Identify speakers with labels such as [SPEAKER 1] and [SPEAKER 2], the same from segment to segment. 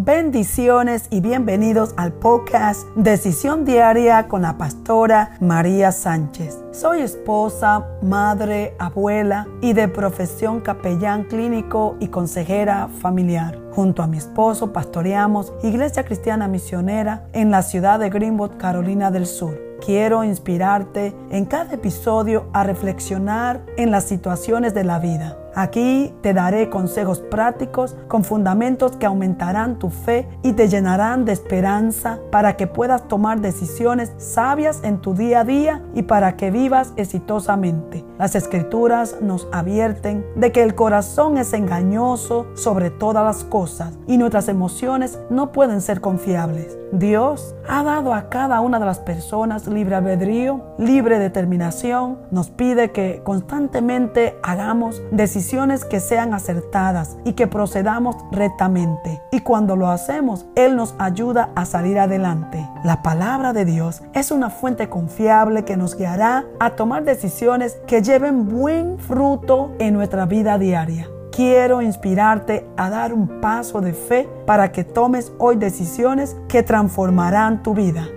[SPEAKER 1] Bendiciones y bienvenidos al podcast Decisión Diaria con la pastora María Sánchez. Soy esposa, madre, abuela y de profesión capellán clínico y consejera familiar. Junto a mi esposo pastoreamos Iglesia Cristiana Misionera en la ciudad de Greenwood, Carolina del Sur. Quiero inspirarte en cada episodio a reflexionar en las situaciones de la vida Aquí te daré consejos prácticos con fundamentos que aumentarán tu fe y te llenarán de esperanza para que puedas tomar decisiones sabias en tu día a día y para que vivas exitosamente. Las escrituras nos advierten de que el corazón es engañoso sobre todas las cosas y nuestras emociones no pueden ser confiables. Dios ha dado a cada una de las personas libre albedrío, libre determinación. Nos pide que constantemente hagamos decisiones que sean acertadas y que procedamos rectamente. Y cuando lo hacemos, Él nos ayuda a salir adelante. La palabra de Dios es una fuente confiable que nos guiará a tomar decisiones que lleven buen fruto en nuestra vida diaria quiero inspirarte a dar un paso de fe para que tomes hoy decisiones que transformarán tu vida.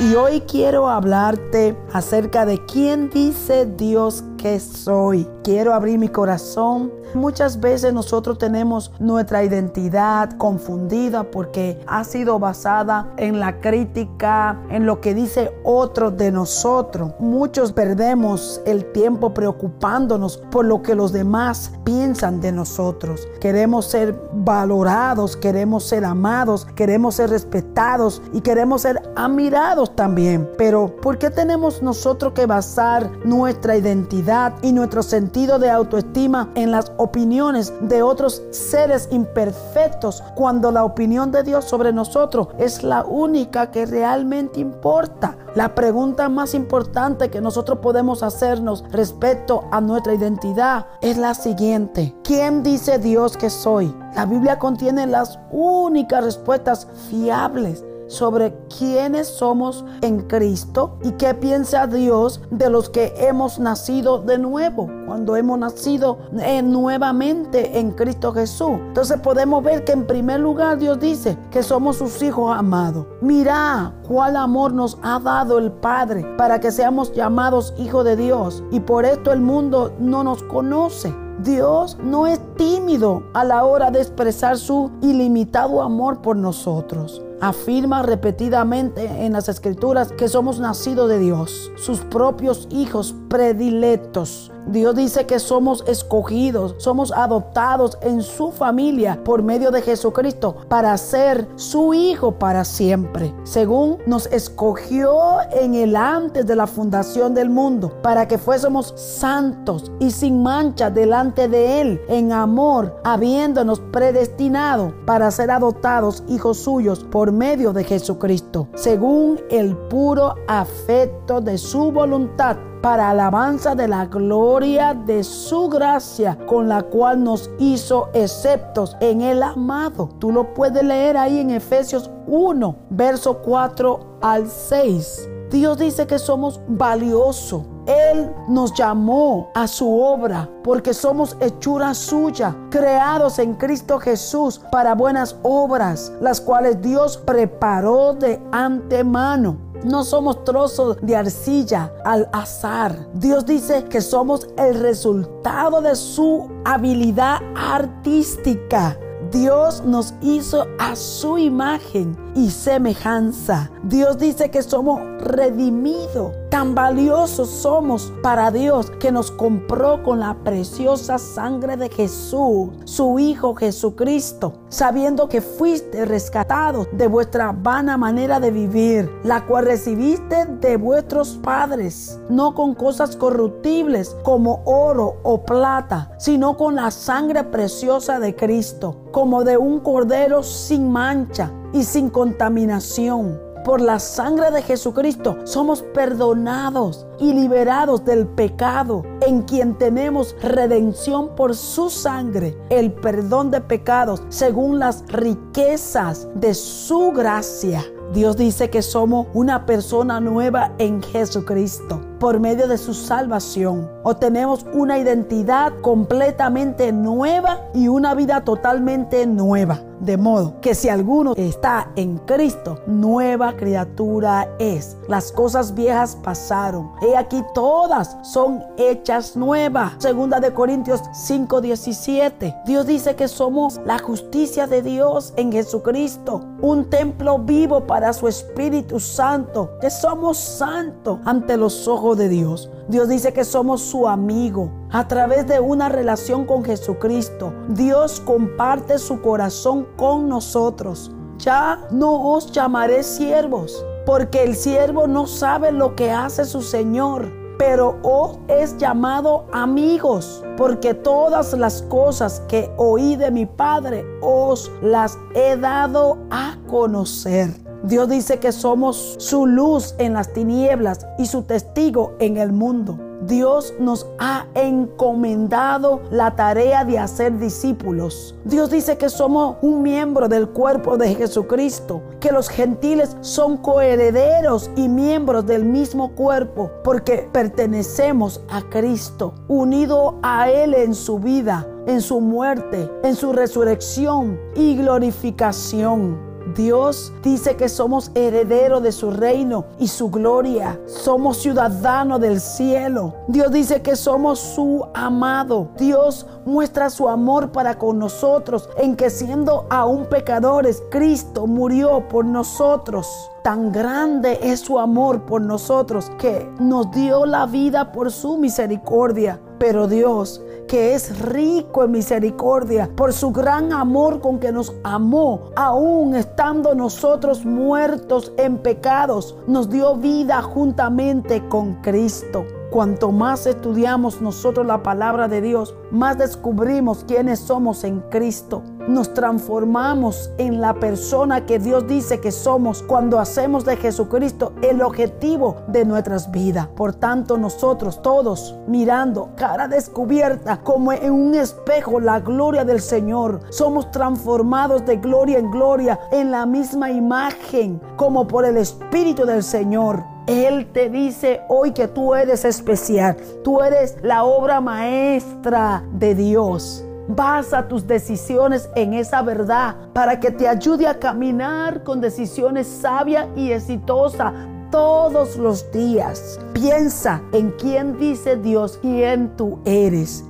[SPEAKER 1] Y hoy quiero hablarte acerca de quién dice Dios que soy. Quiero abrir mi corazón. Muchas veces nosotros tenemos nuestra identidad confundida porque ha sido basada en la crítica, en lo que dice otro de nosotros. Muchos perdemos el tiempo preocupándonos por lo que los demás piensan de nosotros. Queremos ser valorados, queremos ser amados, queremos ser respetados y queremos ser admirados también. Pero ¿por qué tenemos nosotros que basar nuestra identidad? y nuestro sentido de autoestima en las opiniones de otros seres imperfectos cuando la opinión de Dios sobre nosotros es la única que realmente importa. La pregunta más importante que nosotros podemos hacernos respecto a nuestra identidad es la siguiente. ¿Quién dice Dios que soy? La Biblia contiene las únicas respuestas fiables sobre quiénes somos en Cristo y qué piensa Dios de los que hemos nacido de nuevo, cuando hemos nacido eh, nuevamente en Cristo Jesús. Entonces podemos ver que en primer lugar Dios dice que somos sus hijos amados. Mira cuál amor nos ha dado el Padre para que seamos llamados hijos de Dios y por esto el mundo no nos conoce. Dios no es tímido a la hora de expresar su ilimitado amor por nosotros afirma repetidamente en las escrituras que somos nacidos de Dios, sus propios hijos predilectos. Dios dice que somos escogidos, somos adoptados en su familia por medio de Jesucristo para ser su hijo para siempre. Según nos escogió en el antes de la fundación del mundo para que fuésemos santos y sin mancha delante de Él en amor, habiéndonos predestinado para ser adoptados hijos suyos por medio de Jesucristo, según el puro afecto de su voluntad para alabanza de la gloria de su gracia con la cual nos hizo exceptos en el amado. Tú lo puedes leer ahí en Efesios 1, verso 4 al 6. Dios dice que somos valiosos. Él nos llamó a su obra porque somos hechura suya, creados en Cristo Jesús para buenas obras, las cuales Dios preparó de antemano no somos trozos de arcilla al azar. Dios dice que somos el resultado de su habilidad artística. Dios nos hizo a su imagen y semejanza. Dios dice que somos redimidos. Tan valiosos somos para Dios que nos compró con la preciosa sangre de Jesús, su Hijo Jesucristo, sabiendo que fuiste rescatados de vuestra vana manera de vivir, la cual recibiste de vuestros padres, no con cosas corruptibles como oro o plata, sino con la sangre preciosa de Cristo, como de un cordero sin mancha y sin contaminación. Por la sangre de Jesucristo somos perdonados y liberados del pecado, en quien tenemos redención por su sangre, el perdón de pecados según las riquezas de su gracia. Dios dice que somos una persona nueva en Jesucristo. Por medio de su salvación. Obtenemos una identidad completamente nueva y una vida totalmente nueva. De modo que si alguno está en Cristo, nueva criatura es. Las cosas viejas pasaron. He aquí todas son hechas nuevas. Segunda de Corintios 5:17. Dios dice que somos la justicia de Dios en Jesucristo. Un templo vivo para su Espíritu Santo. Que somos santos ante los ojos de Dios. Dios dice que somos su amigo. A través de una relación con Jesucristo, Dios comparte su corazón con nosotros. Ya no os llamaré siervos, porque el siervo no sabe lo que hace su Señor, pero os es llamado amigos, porque todas las cosas que oí de mi Padre os las he dado a conocer. Dios dice que somos su luz en las tinieblas y su testigo en el mundo. Dios nos ha encomendado la tarea de hacer discípulos. Dios dice que somos un miembro del cuerpo de Jesucristo, que los gentiles son coherederos y miembros del mismo cuerpo, porque pertenecemos a Cristo, unido a Él en su vida, en su muerte, en su resurrección y glorificación. Dios dice que somos herederos de su reino y su gloria. Somos ciudadanos del cielo. Dios dice que somos su amado. Dios muestra su amor para con nosotros en que siendo aún pecadores, Cristo murió por nosotros. Tan grande es su amor por nosotros que nos dio la vida por su misericordia. Pero Dios que es rico en misericordia, por su gran amor con que nos amó, aún estando nosotros muertos en pecados, nos dio vida juntamente con Cristo. Cuanto más estudiamos nosotros la palabra de Dios, más descubrimos quiénes somos en Cristo. Nos transformamos en la persona que Dios dice que somos cuando hacemos de Jesucristo el objetivo de nuestras vidas. Por tanto, nosotros todos mirando cara descubierta como en un espejo la gloria del Señor, somos transformados de gloria en gloria en la misma imagen como por el Espíritu del Señor. Él te dice hoy que tú eres especial, tú eres la obra maestra de Dios. Basa tus decisiones en esa verdad para que te ayude a caminar con decisiones sabias y exitosas todos los días. Piensa en quién dice Dios, quién tú eres.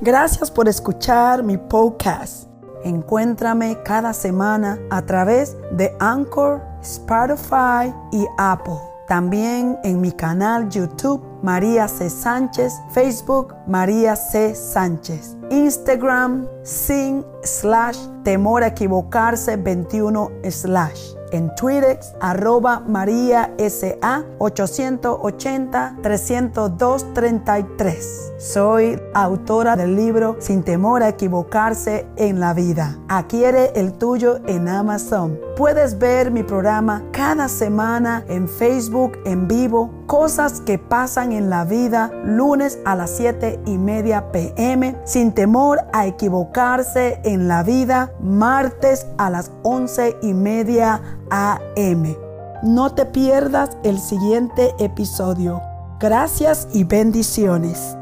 [SPEAKER 1] Gracias por escuchar mi podcast. Encuéntrame cada semana a través de Anchor, Spotify y Apple. También en mi canal YouTube María C. Sánchez, Facebook María C. Sánchez, Instagram sin slash temor a equivocarse 21 slash en Twitter, arroba María SA 880-302-33. Soy autora del libro Sin temor a equivocarse en la vida. Adquiere el tuyo en Amazon. Puedes ver mi programa cada semana en Facebook en vivo. Cosas que pasan en la vida lunes a las 7 y media pm. Sin temor a equivocarse en la vida martes a las 11 y media AM. No te pierdas el siguiente episodio. Gracias y bendiciones.